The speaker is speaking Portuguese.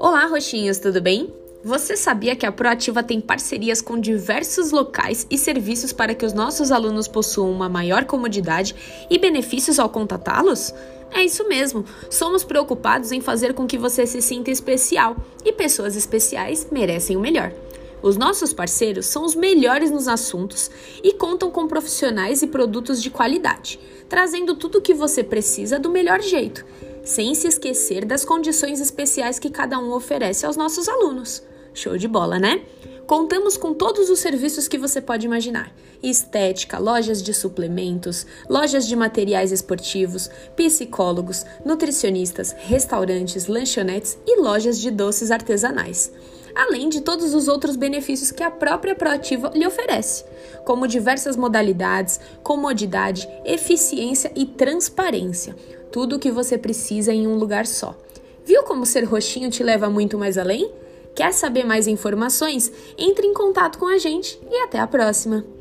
Olá, roxinhos, tudo bem? Você sabia que a Proativa tem parcerias com diversos locais e serviços para que os nossos alunos possuam uma maior comodidade e benefícios ao contatá-los? É isso mesmo, somos preocupados em fazer com que você se sinta especial e pessoas especiais merecem o melhor. Os nossos parceiros são os melhores nos assuntos e contam com profissionais e produtos de qualidade, trazendo tudo o que você precisa do melhor jeito sem se esquecer das condições especiais que cada um oferece aos nossos alunos. Show de bola, né? Contamos com todos os serviços que você pode imaginar: estética, lojas de suplementos, lojas de materiais esportivos, psicólogos, nutricionistas, restaurantes, lanchonetes e lojas de doces artesanais além de todos os outros benefícios que a própria Proativa lhe oferece, como diversas modalidades, comodidade, eficiência e transparência. Tudo o que você precisa em um lugar só. Viu como ser roxinho te leva muito mais além? Quer saber mais informações? Entre em contato com a gente e até a próxima!